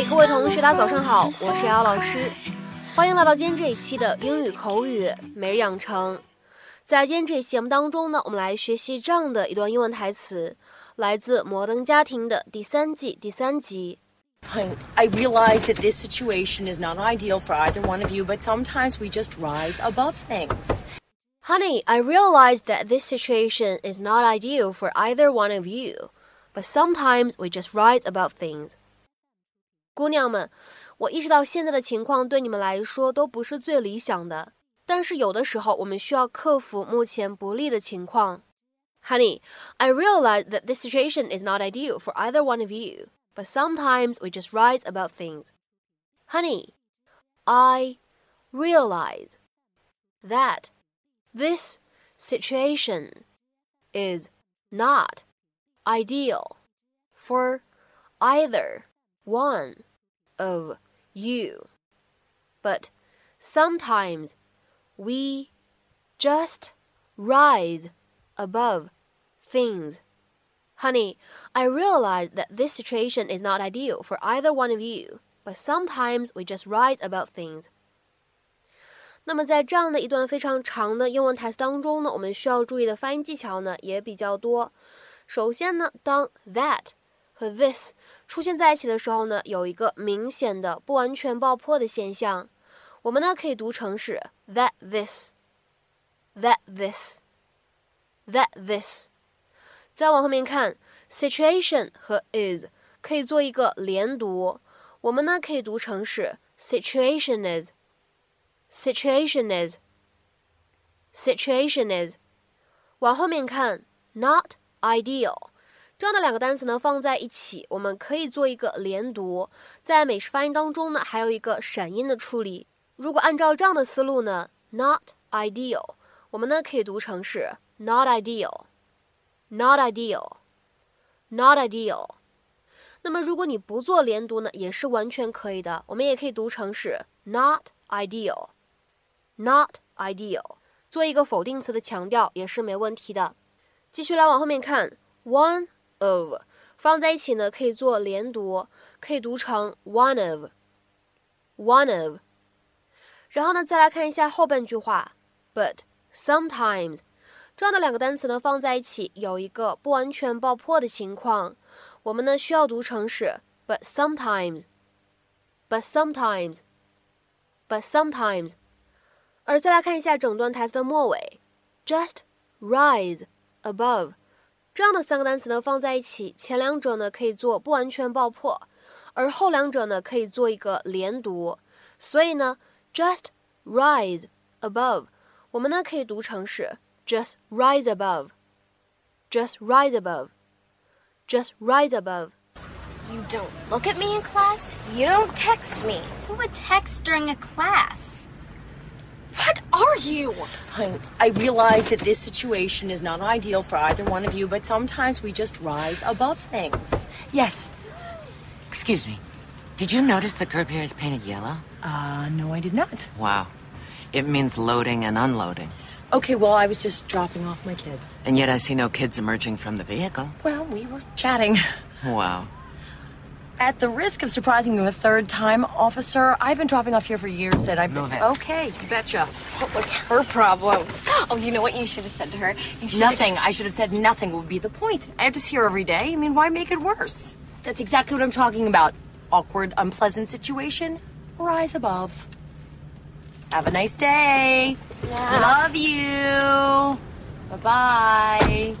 嗨，各位同学，大家早上好，我是姚老师，欢迎来到今天这一期的英语口语每日养成。在今天这期节目当中呢，我们来学习这样的一段英文台词，来自《摩登家庭》的第三季第三集。I realize that this situation is not ideal for either one of you, but sometimes we just rise above things. Honey, I realize that this situation is not ideal for either one of you, but sometimes we just rise above things. 姑娘们，我意识到现在的情况对你们来说都不是最理想的，但是有的时候我们需要克服目前不利的情况。Honey, I realize that this situation is not ideal for either one of you, but sometimes we just rise above things. Honey, I realize that this situation is not ideal for either one of you. But sometimes we just rise above things. Honey, I realize that this situation is not ideal for either one of you, but sometimes we just rise above things. 那么在这样的一段非常长的英文台词当中呢，我们需要注意的发音技巧呢也比较多。首先呢，当 that 和 this 出现在一起的时候呢，有一个明显的不完全爆破的现象。我们呢可以读成是 that this，that this，that this。再往后面看，situation 和 is 可以做一个连读，我们呢可以读成是 situation is，situation is，situation is。往后面看，not ideal。这样的两个单词呢放在一起，我们可以做一个连读。在美式发音当中呢，还有一个闪音的处理。如果按照这样的思路呢，not ideal，我们呢可以读成是 not ideal，not ideal，not ideal。那么如果你不做连读呢，也是完全可以的。我们也可以读成是 not ideal，not ideal，做一个否定词的强调也是没问题的。继续来往后面看，one。Of 放在一起呢，可以做连读，可以读成 one of，one of。然后呢，再来看一下后半句话，but sometimes 这样的两个单词呢放在一起有一个不完全爆破的情况，我们呢需要读成是 but sometimes，but sometimes，but sometimes。而再来看一下整段台词的末尾，just rise above。这样的三个单词呢放在一起，前两者呢可以做不完全爆破，而后两者呢可以做一个连读。所以呢，just rise above，我们呢可以读成是 just rise above，just rise above，just rise above。You don't look at me in class. You don't text me. Who would text during a class? What are you? I, I realize that this situation is not ideal for either one of you, but sometimes we just rise above things. Yes. Excuse me. Did you notice the curb here is painted yellow? Uh, no, I did not. Wow. It means loading and unloading. Okay, well, I was just dropping off my kids. And yet I see no kids emerging from the vehicle. Well, we were chatting. Wow. At the risk of surprising you a third time, officer, I've been dropping off here for years and I've been. Okay, betcha. What was her problem? Oh, you know what you should have said to her? Nothing. I should have said nothing would be the point. I have to see her every day. I mean, why make it worse? That's exactly what I'm talking about. Awkward, unpleasant situation. Rise above. Have a nice day. Yeah. Love you. Bye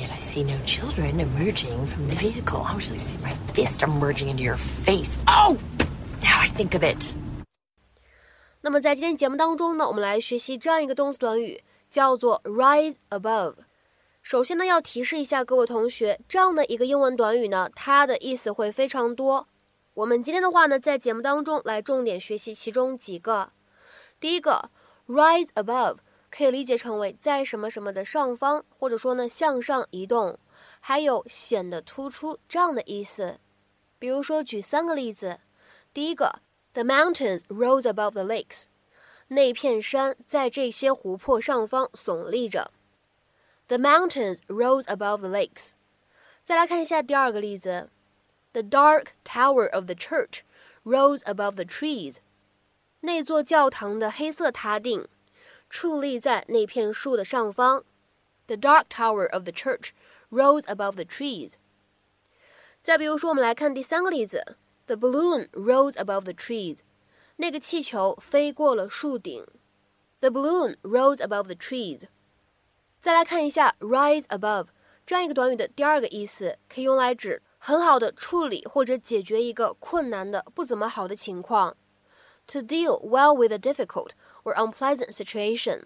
yet I see no children emerging from the vehicle. I wish I see my fist emerging into your face. Oh! Now I think of it. 那么在今天节目当中呢，我们来学习这样一个动词短语，叫做 rise above。首先呢，要提示一下各位同学，这样的一个英文短语呢，它的意思会非常多。我们今天的话呢，在节目当中来重点学习其中几个。第一个，rise above。可以理解成为在什么什么的上方，或者说呢向上移动，还有显得突出这样的意思。比如说，举三个例子。第一个，The mountains rose above the lakes，那片山在这些湖泊上方耸立着。The mountains rose above the lakes，再来看一下第二个例子：The dark tower of the church rose above the trees。那座教堂的黑色塔顶矗立在那片树的上方。The dark tower of the church rose above the trees。再比如说，我们来看第三个例子：The balloon rose above the trees。那个气球飞过了树顶。The balloon rose above the trees。再来看一下 rise above 这样一个短语的第二个意思，可以用来指很好的处理或者解决一个困难的、不怎么好的情况。To deal well with a difficult or unpleasant situation。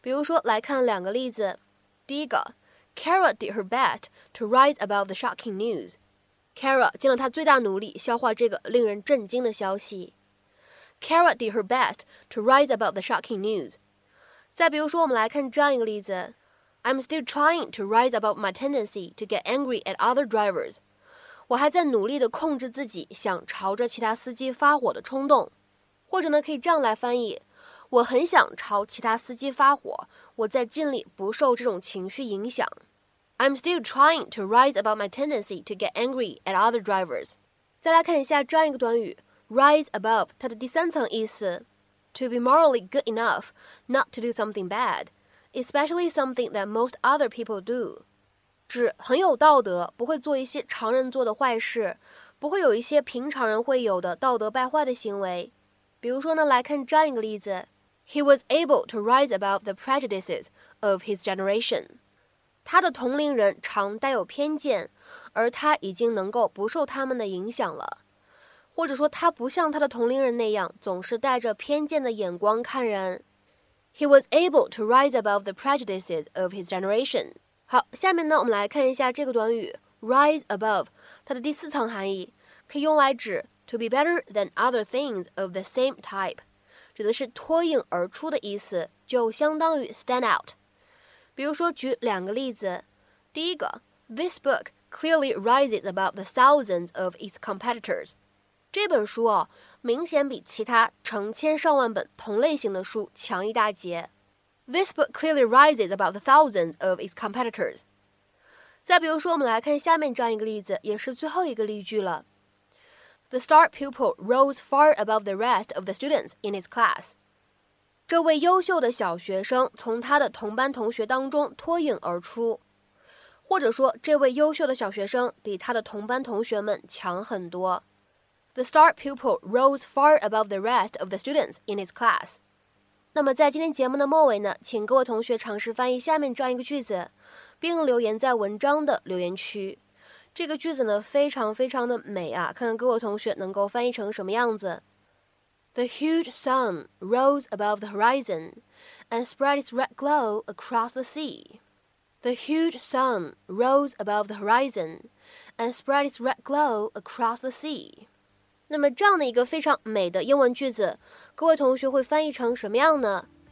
比如说，来看两个例子。第一个，Kara did her best to rise above the shocking news。Kara 尽了她最大努力消化这个令人震惊的消息。Kara did her best to rise above the shocking news。再比如说，我们来看这样一个例子：I'm still trying to rise above my tendency to get angry at other drivers。我还在努力地控制自己想朝着其他司机发火的冲动。或者呢，可以这样来翻译： 我很想朝其他司机发火，我在尽力不受这种情绪影响。I'm still trying to rise above my tendency to get angry at other drivers。再来看一下这样一个短语。Rise above，它的第三层意思，to be morally good enough not to do something bad，especially something that most other people do，指很有道德，不会做一些常人做的坏事，不会有一些平常人会有的道德败坏的行为。比如说呢，来看这样一个例子 ：He was able to rise above the prejudices of his generation。他的同龄人常带有偏见，而他已经能够不受他们的影响了。或者说，他不像他的同龄人那样总是带着偏见的眼光看人。He was able to rise above the prejudices of his generation。好，下面呢，我们来看一下这个短语 rise above，它的第四层含义可以用来指 to be better than other things of the same type， 指的是脱颖而出的意思，就相当于 stand out。比如说，举两个例子，第一个，This book clearly rises above the thousands of its competitors。这本书哦，明显比其他成千上万本同类型的书强一大截。This book clearly rises above the thousands of its competitors。再比如说，我们来看下面这样一个例子，也是最后一个例句了。The star pupil rose far above the rest of the students in his class。这位优秀的小学生从他的同班同学当中脱颖而出，或者说，这位优秀的小学生比他的同班同学们强很多。The star pupil rose far above the rest of the students in his class。那么在今天节目的末尾呢，请各位同学尝试翻译下面这样一个句子，并留言在文章的留言区。这个句子呢非常非常的美啊，看看各位同学能够翻译成什么样子。The huge sun rose above the horizon and spread its red glow across the sea. The huge sun rose above the horizon and spread its red glow across the sea. 那么这样的一个非常美的英文句子，各位同学会翻译成什么样呢？